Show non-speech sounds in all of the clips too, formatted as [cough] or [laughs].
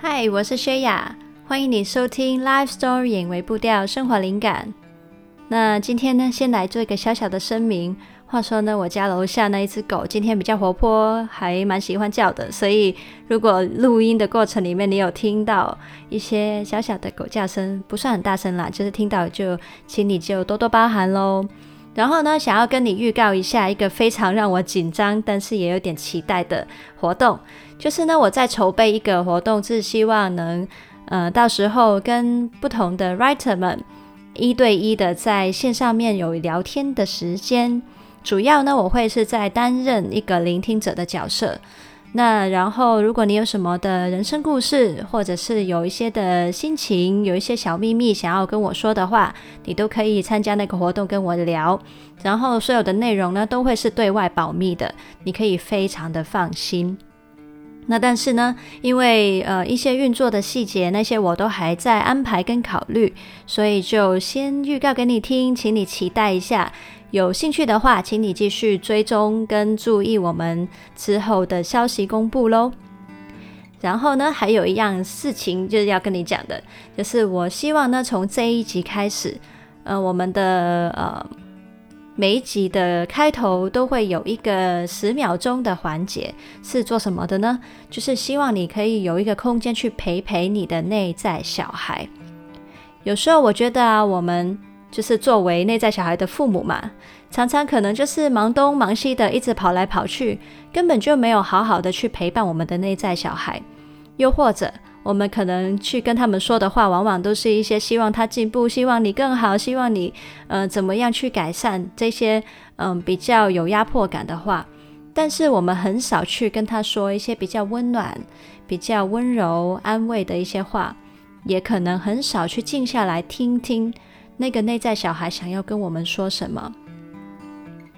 嗨，我是薛雅，欢迎你收听《Life Story》为步调生活灵感。那今天呢，先来做一个小小的声明。话说呢，我家楼下那一只狗今天比较活泼，还蛮喜欢叫的，所以如果录音的过程里面你有听到一些小小的狗叫声，不算很大声啦，就是听到就请你就多多包涵喽。然后呢，想要跟你预告一下一个非常让我紧张，但是也有点期待的活动，就是呢，我在筹备一个活动，是希望能呃到时候跟不同的 writer 们一对一的在线上面有聊天的时间。主要呢，我会是在担任一个聆听者的角色。那然后，如果你有什么的人生故事，或者是有一些的心情，有一些小秘密想要跟我说的话，你都可以参加那个活动跟我聊。然后，所有的内容呢，都会是对外保密的，你可以非常的放心。那但是呢，因为呃一些运作的细节，那些我都还在安排跟考虑，所以就先预告给你听，请你期待一下。有兴趣的话，请你继续追踪跟注意我们之后的消息公布喽。然后呢，还有一样事情就是要跟你讲的，就是我希望呢，从这一集开始，呃，我们的呃每一集的开头都会有一个十秒钟的环节，是做什么的呢？就是希望你可以有一个空间去陪陪你的内在小孩。有时候我觉得啊，我们。就是作为内在小孩的父母嘛，常常可能就是忙东忙西的，一直跑来跑去，根本就没有好好的去陪伴我们的内在小孩。又或者，我们可能去跟他们说的话，往往都是一些希望他进步、希望你更好、希望你呃怎么样去改善这些嗯、比较有压迫感的话。但是我们很少去跟他说一些比较温暖、比较温柔、安慰的一些话，也可能很少去静下来听听。那个内在小孩想要跟我们说什么？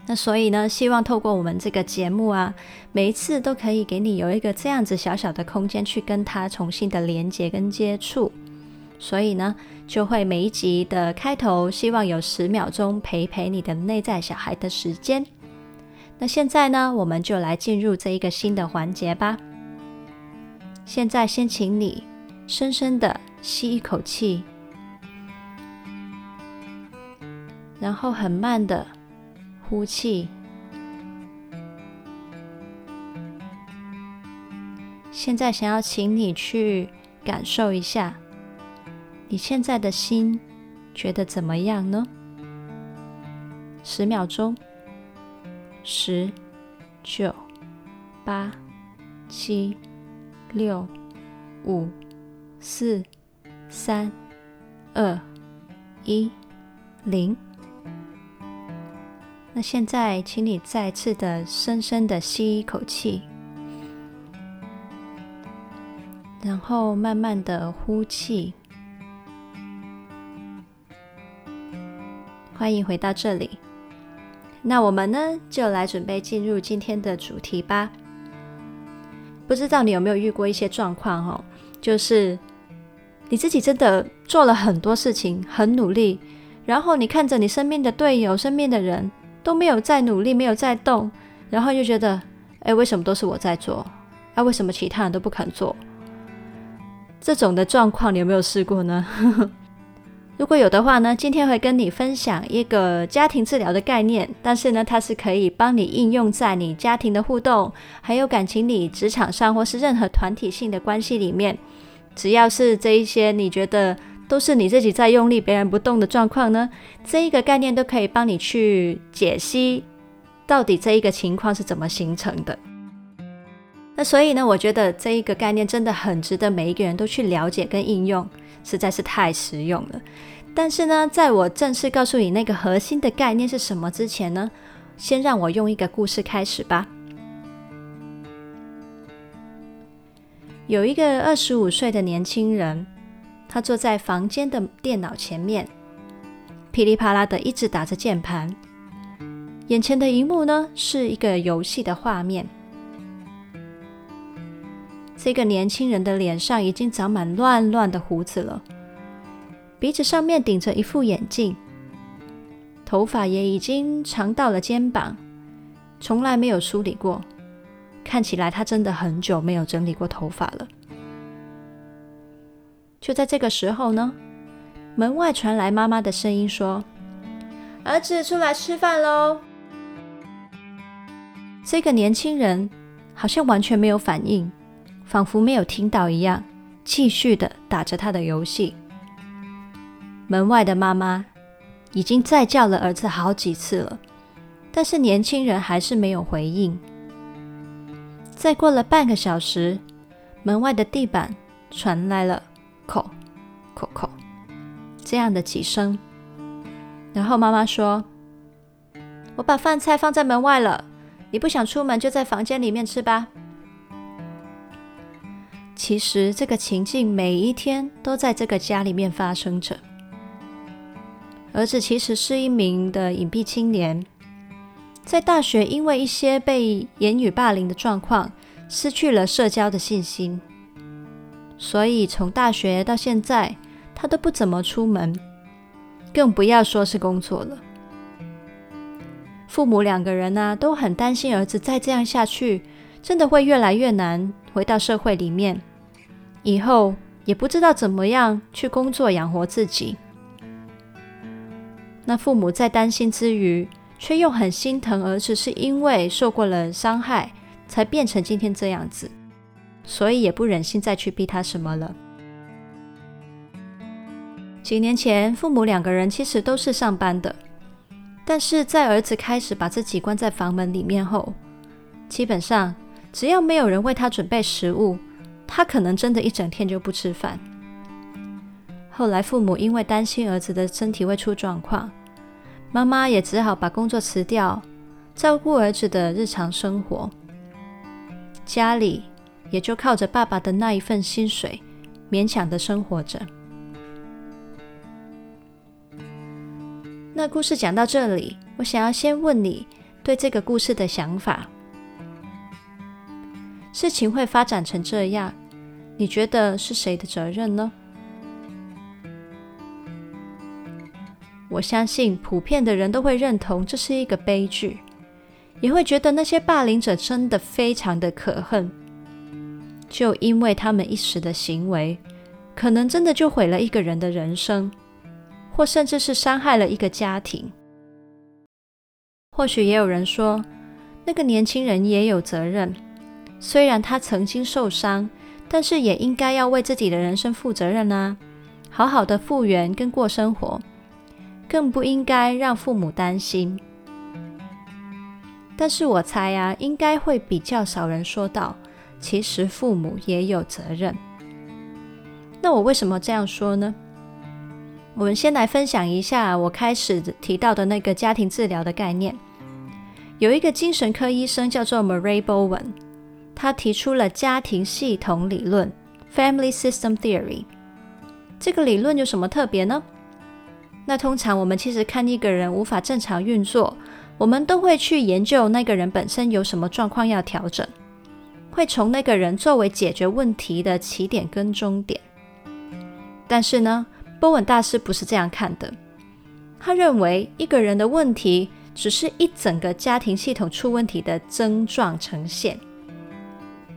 那所以呢，希望透过我们这个节目啊，每一次都可以给你有一个这样子小小的空间去跟他重新的连接跟接触。所以呢，就会每一集的开头，希望有十秒钟陪陪你的内在小孩的时间。那现在呢，我们就来进入这一个新的环节吧。现在先请你深深的吸一口气。然后很慢的呼气。现在想要请你去感受一下，你现在的心觉得怎么样呢？十秒钟，十、九、八、七、六、五、四、三、二、一、零。那现在，请你再次的深深的吸一口气，然后慢慢的呼气。欢迎回到这里。那我们呢，就来准备进入今天的主题吧。不知道你有没有遇过一些状况哦，就是你自己真的做了很多事情，很努力，然后你看着你身边的队友、身边的人。都没有在努力，没有在动，然后就觉得，哎，为什么都是我在做？啊，为什么其他人都不肯做？这种的状况，你有没有试过呢？[laughs] 如果有的话呢，今天会跟你分享一个家庭治疗的概念，但是呢，它是可以帮你应用在你家庭的互动，还有感情里、职场上，或是任何团体性的关系里面，只要是这一些，你觉得。都是你自己在用力，别人不动的状况呢？这一个概念都可以帮你去解析，到底这一个情况是怎么形成的。那所以呢，我觉得这一个概念真的很值得每一个人都去了解跟应用，实在是太实用了。但是呢，在我正式告诉你那个核心的概念是什么之前呢，先让我用一个故事开始吧。有一个二十五岁的年轻人。他坐在房间的电脑前面，噼里啪啦的一直打着键盘。眼前的荧幕呢，是一个游戏的画面。这个年轻人的脸上已经长满乱乱的胡子了，鼻子上面顶着一副眼镜，头发也已经长到了肩膀，从来没有梳理过。看起来他真的很久没有整理过头发了。就在这个时候呢，门外传来妈妈的声音说：“儿子，出来吃饭喽！”这个年轻人好像完全没有反应，仿佛没有听到一样，继续的打着他的游戏。门外的妈妈已经再叫了儿子好几次了，但是年轻人还是没有回应。再过了半个小时，门外的地板传来了“叩叩叩”这样的几声，然后妈妈说：“我把饭菜放在门外了。”你不想出门，就在房间里面吃吧。其实这个情境每一天都在这个家里面发生着。儿子其实是一名的隐蔽青年，在大学因为一些被言语霸凌的状况，失去了社交的信心，所以从大学到现在，他都不怎么出门，更不要说是工作了。父母两个人呢、都很担心儿子再这样下去，真的会越来越难回到社会里面，以后也不知道怎么样去工作养活自己。那父母在担心之余，却又很心疼儿子，是因为受过了伤害才变成今天这样子，所以也不忍心再去逼他什么了。几年前，父母两个人其实都是上班的。但是在儿子开始把自己关在房门里面后，基本上只要没有人为他准备食物，他可能真的一整天就不吃饭。后来父母因为担心儿子的身体会出状况，妈妈也只好把工作辞掉，照顾儿子的日常生活。家里也就靠着爸爸的那一份薪水，勉强的生活着。那故事讲到这里，我想要先问你对这个故事的想法。事情会发展成这样，你觉得是谁的责任呢？我相信普遍的人都会认同这是一个悲剧，也会觉得那些霸凌者真的非常的可恨，就因为他们一时的行为，可能真的就毁了一个人的人生。或甚至是伤害了一个家庭。或许也有人说，那个年轻人也有责任。虽然他曾经受伤，但是也应该要为自己的人生负责任啊，好好的复原跟过生活，更不应该让父母担心。但是我猜啊，应该会比较少人说到，其实父母也有责任。那我为什么这样说呢？我们先来分享一下我开始提到的那个家庭治疗的概念。有一个精神科医生叫做 Murray Bowen，他提出了家庭系统理论 （Family System Theory）。这个理论有什么特别呢？那通常我们其实看一个人无法正常运作，我们都会去研究那个人本身有什么状况要调整，会从那个人作为解决问题的起点跟终点。但是呢，波文大师不是这样看的，他认为一个人的问题只是一整个家庭系统出问题的症状呈现。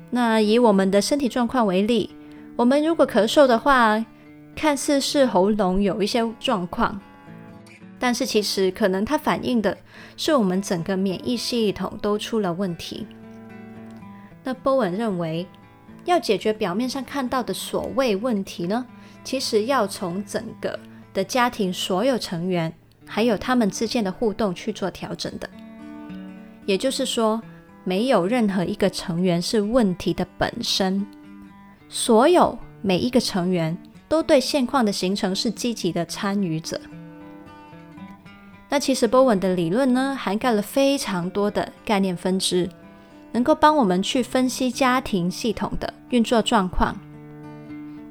那以我们的身体状况为例，我们如果咳嗽的话，看似是喉咙有一些状况，但是其实可能它反映的是我们整个免疫系统都出了问题。那波文认为，要解决表面上看到的所谓问题呢，其实要从整个的家庭所有成员，还有他们之间的互动去做调整的。也就是说，没有任何一个成员是问题的本身，所有每一个成员都对现况的形成是积极的参与者。那其实波文的理论呢，涵盖了非常多的概念分支，能够帮我们去分析家庭系统的运作状况。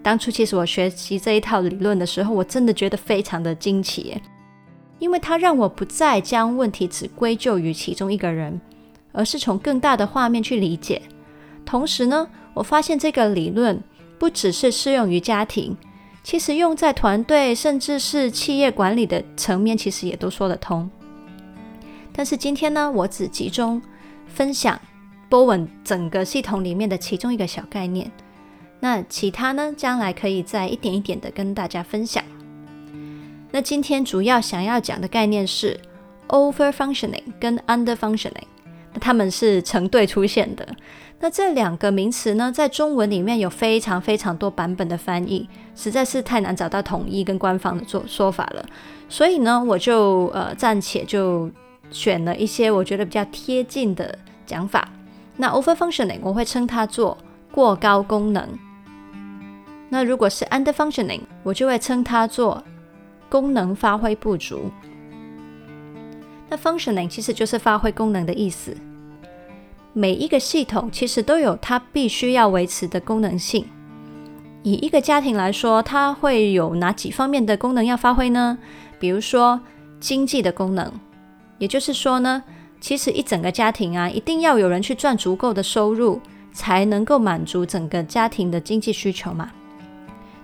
当初其实我学习这一套理论的时候，我真的觉得非常的惊奇，因为它让我不再将问题只归咎于其中一个人，而是从更大的画面去理解。同时呢，我发现这个理论不只是适用于家庭，其实用在团队甚至是企业管理的层面，其实也都说得通。但是今天呢，我只集中分享波文整个系统里面的其中一个小概念。那其他呢，将来可以再一点一点的跟大家分享。那今天主要想要讲的概念是 over functioning 跟 under functioning，那他们是成对出现的。那这两个名词呢，在中文里面有非常非常多版本的翻译，实在是太难找到统一跟官方的做说法了。所以呢，我就呃暂且就选了一些我觉得比较贴近的讲法。那 over functioning 我会称它做过高功能。那如果是 under functioning，我就会称它做功能发挥不足。那 functioning 其实就是发挥功能的意思。每一个系统其实都有它必须要维持的功能性。以一个家庭来说，它会有哪几方面的功能要发挥呢？比如说经济的功能，也就是说呢，其实一整个家庭啊，一定要有人去赚足够的收入，才能够满足整个家庭的经济需求嘛。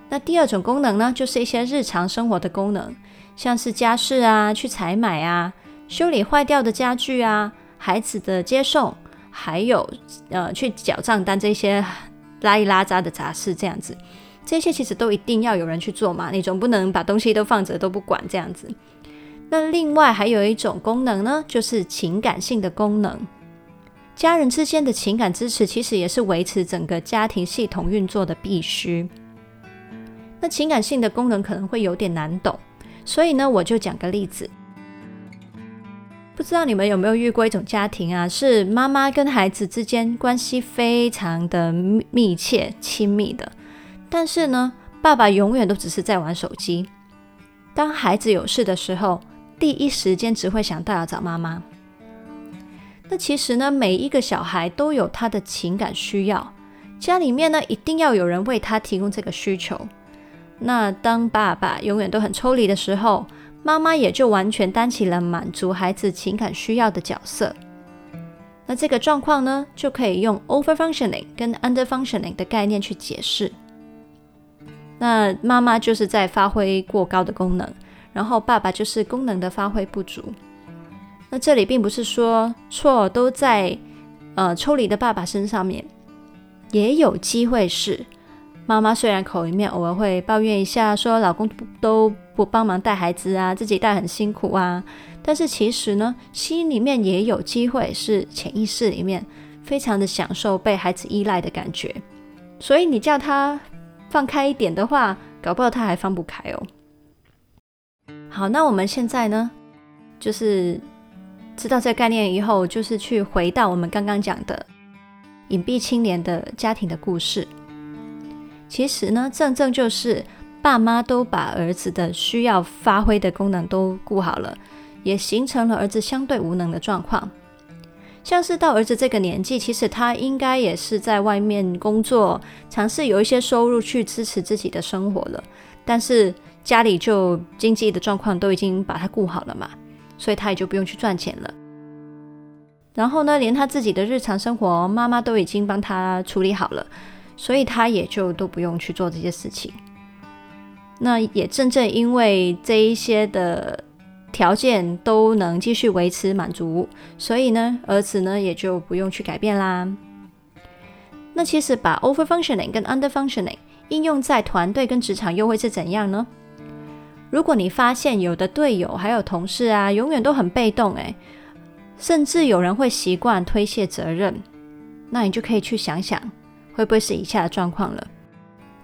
那第二种功能呢，就是一些日常生活的功能，像是家事啊、去采买啊、修理坏掉的家具啊、孩子的接送，还有呃去缴账单这些拉一拉杂的杂事，这样子，这些其实都一定要有人去做嘛，你总不能把东西都放着都不管这样子。那另外还有一种功能呢，就是情感性的功能，家人之间的情感支持其实也是维持整个家庭系统运作的必须。那情感性的功能可能会有点难懂，所以呢，我就讲个例子。不知道你们有没有遇过一种家庭啊，是妈妈跟孩子之间关系非常的密切、亲密的，但是呢，爸爸永远都只是在玩手机。当孩子有事的时候，第一时间只会想到要找妈妈。那其实呢，每一个小孩都有他的情感需要，家里面呢，一定要有人为他提供这个需求。那当爸爸永远都很抽离的时候，妈妈也就完全担起了满足孩子情感需要的角色。那这个状况呢，就可以用 over functioning 跟 under functioning 的概念去解释。那妈妈就是在发挥过高的功能，然后爸爸就是功能的发挥不足。那这里并不是说错都在呃抽离的爸爸身上面，也有机会是。妈妈虽然口里面偶尔会抱怨一下，说老公都不帮忙带孩子啊，自己带很辛苦啊，但是其实呢，心里面也有机会是潜意识里面非常的享受被孩子依赖的感觉。所以你叫他放开一点的话，搞不好他还放不开哦。好，那我们现在呢，就是知道这个概念以后，就是去回到我们刚刚讲的隐蔽青年的家庭的故事。其实呢，正正就是爸妈都把儿子的需要发挥的功能都顾好了，也形成了儿子相对无能的状况。像是到儿子这个年纪，其实他应该也是在外面工作，尝试有一些收入去支持自己的生活了。但是家里就经济的状况都已经把他顾好了嘛，所以他也就不用去赚钱了。然后呢，连他自己的日常生活，妈妈都已经帮他处理好了。所以他也就都不用去做这些事情。那也正正因为这一些的条件都能继续维持满足，所以呢，儿子呢也就不用去改变啦。那其实把 over functioning 跟 under functioning 应用在团队跟职场又会是怎样呢？如果你发现有的队友还有同事啊，永远都很被动，诶，甚至有人会习惯推卸责任，那你就可以去想想。会不会是以下的状况了？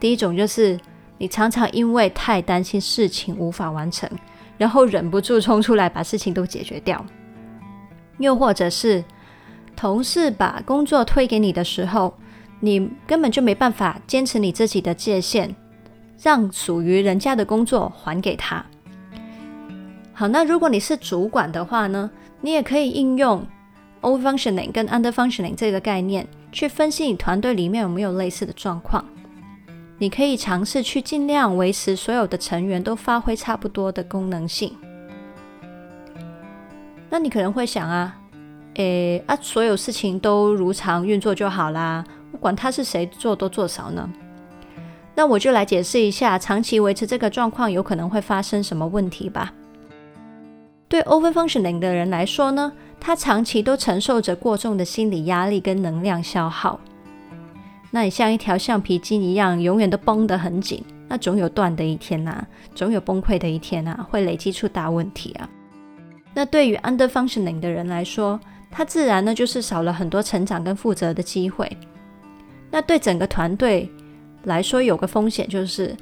第一种就是你常常因为太担心事情无法完成，然后忍不住冲出来把事情都解决掉；又或者是同事把工作推给你的时候，你根本就没办法坚持你自己的界限，让属于人家的工作还给他。好，那如果你是主管的话呢，你也可以应用 over functioning 跟 under functioning 这个概念。去分析你团队里面有没有类似的状况，你可以尝试去尽量维持所有的成员都发挥差不多的功能性。那你可能会想啊，诶啊，所有事情都如常运作就好啦，不管他是谁做多做少呢？那我就来解释一下，长期维持这个状况有可能会发生什么问题吧。对 over functioning 的人来说呢，他长期都承受着过重的心理压力跟能量消耗。那你像一条橡皮筋一样，永远都绷得很紧，那总有断的一天呐、总有崩溃的一天呐、啊，会累积出大问题啊。那对于 under functioning 的人来说，他自然呢就是少了很多成长跟负责的机会。那对整个团队来说，有个风险就是，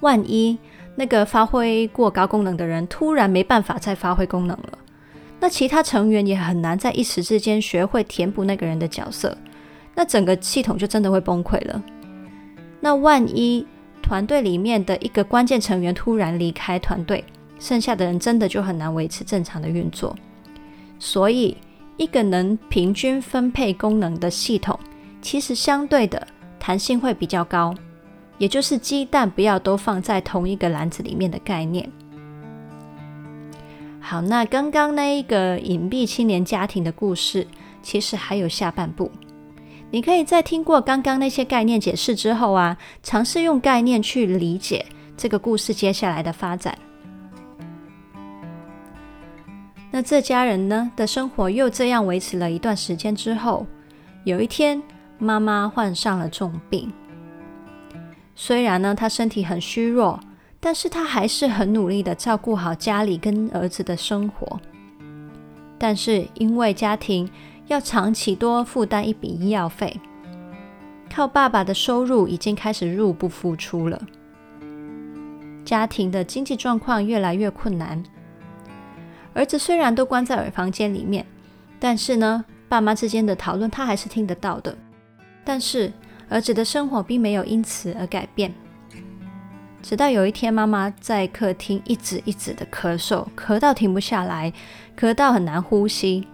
万一那个发挥过高功能的人突然没办法再发挥功能了，那其他成员也很难在一时之间学会填补那个人的角色。那整个系统就真的会崩溃了。那万一团队里面的一个关键成员突然离开团队，剩下的人真的就很难维持正常的运作。所以，一个能平均分配功能的系统，其实相对的弹性会比较高，也就是鸡蛋不要都放在同一个篮子里面的概念。好，那刚刚那一个隐蔽青年家庭的故事，其实还有下半部。你可以在听过刚刚那些概念解释之后啊，尝试用概念去理解这个故事接下来的发展。那这家人呢的生活又这样维持了一段时间之后，有一天妈妈患上了重病。虽然呢她身体很虚弱，但是她还是很努力的照顾好家里跟儿子的生活。但是因为家庭，要长期多负担一笔医药费，靠爸爸的收入已经开始入不敷出了，家庭的经济状况越来越困难。儿子虽然都关在房间里面，但是呢，爸妈之间的讨论他还是听得到的。但是儿子的生活并没有因此而改变。直到有一天，妈妈在客厅一直一直的咳嗽，咳到停不下来，咳到很难呼吸。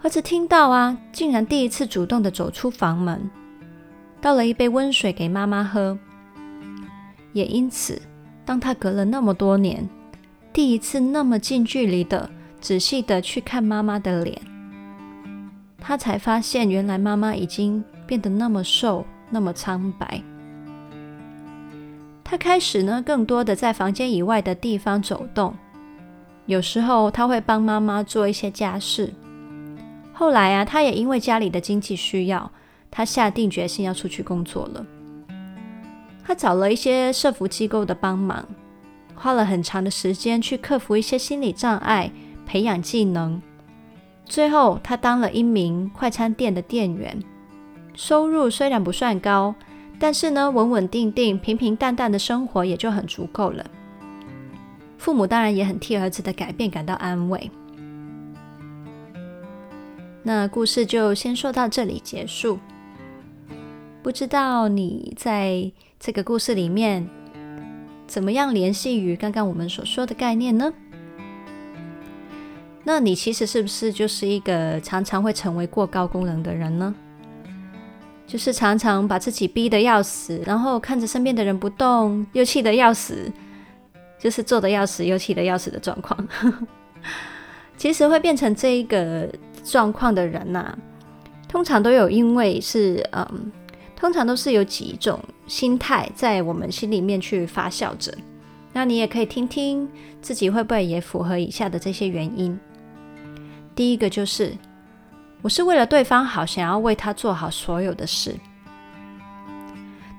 儿子听到啊，竟然第一次主动的走出房门，倒了一杯温水给妈妈喝。也因此，当他隔了那么多年，第一次那么近距离的、仔细的去看妈妈的脸，他才发现，原来妈妈已经变得那么瘦，那么苍白。他开始呢，更多的在房间以外的地方走动，有时候他会帮妈妈做一些家事。后来啊，他也因为家里的经济需要，他下定决心要出去工作了。他找了一些社福机构的帮忙，花了很长的时间去克服一些心理障碍，培养技能。最后，他当了一名快餐店的店员，收入虽然不算高，但是呢，稳稳定定、平平淡淡的生活也就很足够了。父母当然也很替儿子的改变感到安慰。那故事就先说到这里结束。不知道你在这个故事里面怎么样联系于刚刚我们所说的概念呢？那你其实是不是就是一个常常会成为过高功能的人呢？就是常常把自己逼得要死，然后看着身边的人不动，又气得要死，就是做得要死又气得要死的状况。[laughs] 其实会变成这一个。状况的人呐、通常都有，因为是嗯，通常都是有几种心态在我们心里面去发酵着。那你也可以听听自己会不会也符合以下的这些原因。第一个就是，我是为了对方好，想要为他做好所有的事。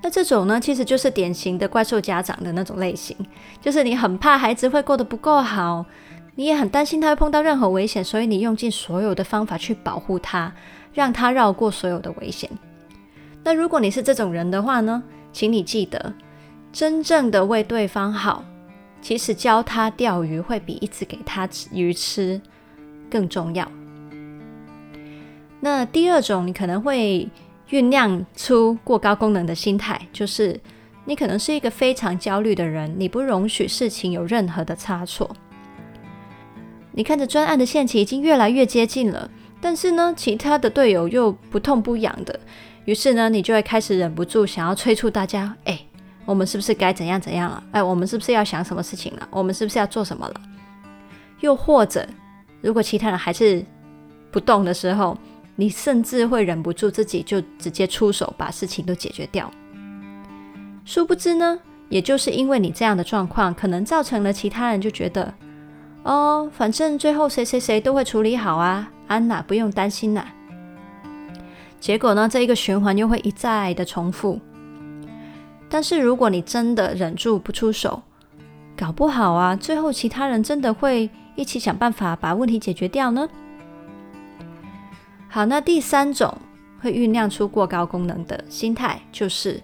那这种呢，其实就是典型的怪兽家长的那种类型，就是你很怕孩子会过得不够好。你也很担心他会碰到任何危险，所以你用尽所有的方法去保护他，让他绕过所有的危险。那如果你是这种人的话呢，请你记得，真正的为对方好，其实教他钓鱼会比一直给他鱼吃更重要。那第二种，你可能会酝酿出过高功能的心态，就是你可能是一个非常焦虑的人，你不容许事情有任何的差错。你看着专案的限期已经越来越接近了，但是呢，其他的队友又不痛不痒的，于是呢，你就会开始忍不住想要催促大家：哎，我们是不是该怎样怎样了？哎，我们是不是要想什么事情了？我们是不是要做什么了？又或者，如果其他人还是不动的时候，你甚至会忍不住自己就直接出手把事情都解决掉。殊不知呢，也就是因为你这样的状况，可能造成了其他人就觉得。哦，反正最后谁谁谁都会处理好啊，安娜不用担心啦。结果呢，这一个循环又会一再的重复。但是如果你真的忍住不出手，搞不好啊，最后其他人真的会一起想办法把问题解决掉呢。好，那第三种会酝酿出过高功能的心态，就是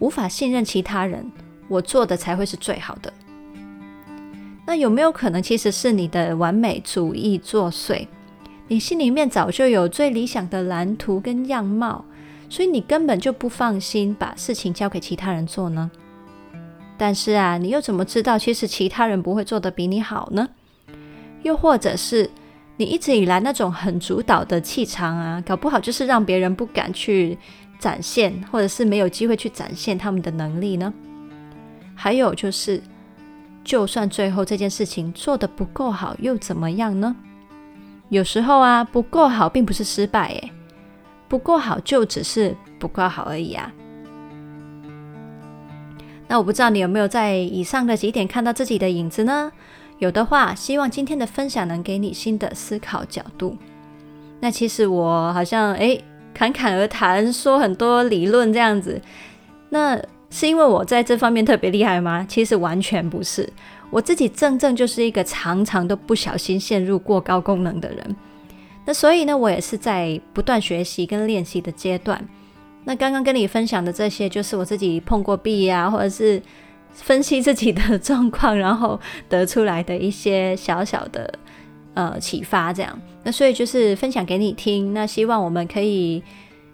无法信任其他人，我做的才会是最好的。那有没有可能，其实是你的完美主义作祟？你心里面早就有最理想的蓝图跟样貌，所以你根本就不放心把事情交给其他人做呢。但是啊，你又怎么知道其实其他人不会做得比你好呢？又或者是你一直以来那种很主导的气场啊，搞不好就是让别人不敢去展现，或者是没有机会去展现他们的能力呢？还有就是，就算最后这件事情做得不够好，又怎么样呢？有时候啊，不够好并不是失败，诶，不够好就只是不够好而已啊。那我不知道你有没有在以上的几点看到自己的影子呢？有的话，希望今天的分享能给你新的思考角度。那其实我好像诶，侃侃而谈，说很多理论这样子，那是因为我在这方面特别厉害吗？其实完全不是。我自己正正就是一个常常都不小心陷入过高功能的人，那所以呢，我也是在不断学习跟练习的阶段。那刚刚跟你分享的这些，就是我自己碰过壁啊，或者是分析自己的状况，然后得出来的一些小小的呃启发，这样。那所以就是分享给你听。那希望我们可以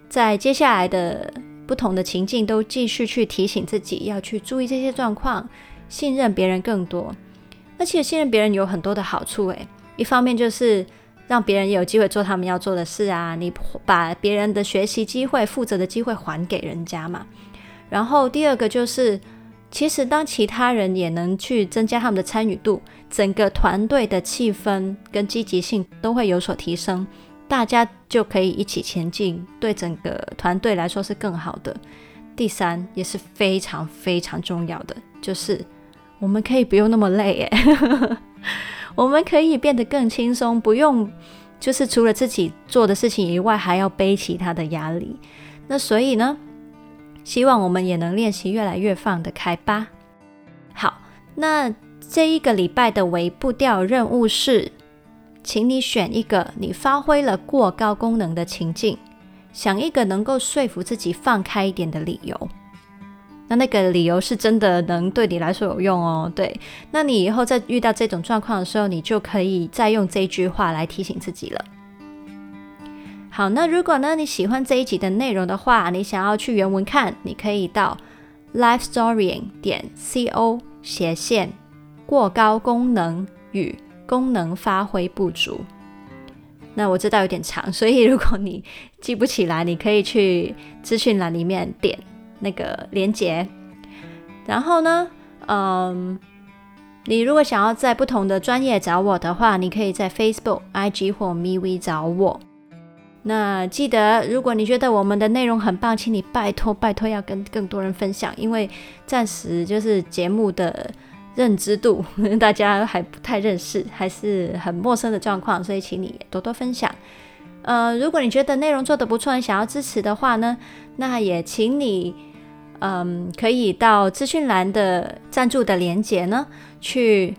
在接下来的不同的情境，都继续去提醒自己要去注意这些状况。信任别人更多，那其实信任别人有很多的好处诶，一方面就是让别人有机会做他们要做的事啊，你把别人的学习机会、负责的机会还给人家嘛。然后第二个就是，其实当其他人也能去增加他们的参与度，整个团队的气氛跟积极性都会有所提升，大家就可以一起前进，对整个团队来说是更好的。第三也是非常非常重要的，就是。我们可以不用那么累耶，[laughs] 我们可以变得更轻松，不用就是除了自己做的事情以外，还要背其他的压力。那所以呢，希望我们也能练习越来越放得开吧。好，那这一个礼拜的微步调任务是，请你选一个你发挥了过高功能的情境，想一个能够说服自己放开一点的理由。那那个理由是真的能对你来说有用哦，对。那你以后在遇到这种状况的时候，你就可以再用这句话来提醒自己了。好，那如果呢你喜欢这一集的内容的话，你想要去原文看，你可以到 lifestorying 点 co 斜线过高功能与功能发挥不足。那我知道有点长，所以如果你记不起来，你可以去资讯栏里面点。那个连接，然后呢，嗯，你如果想要在不同的专业找我的话，你可以在 Facebook、IG 或 MeWe 找我。那记得，如果你觉得我们的内容很棒，请你拜托拜托要跟更多人分享，因为暂时就是节目的认知度 [laughs] 大家还不太认识，还是很陌生的状况，所以请你多多分享。呃，如果你觉得内容做得不错，想要支持的话呢，那也请你。嗯，可以到资讯栏的赞助的连接呢，去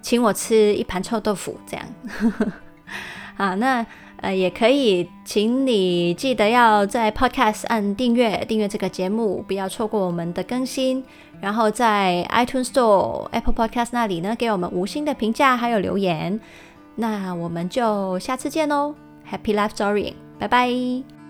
请我吃一盘臭豆腐，这样。[laughs] 啊，那呃也可以，请你记得要在 Podcast 按订阅，订阅这个节目，不要错过我们的更新。然后在 iTunes Store、Apple Podcast 那里呢，给我们五星的评价还有留言。那我们就下次见喽，Happy Life Story，拜拜。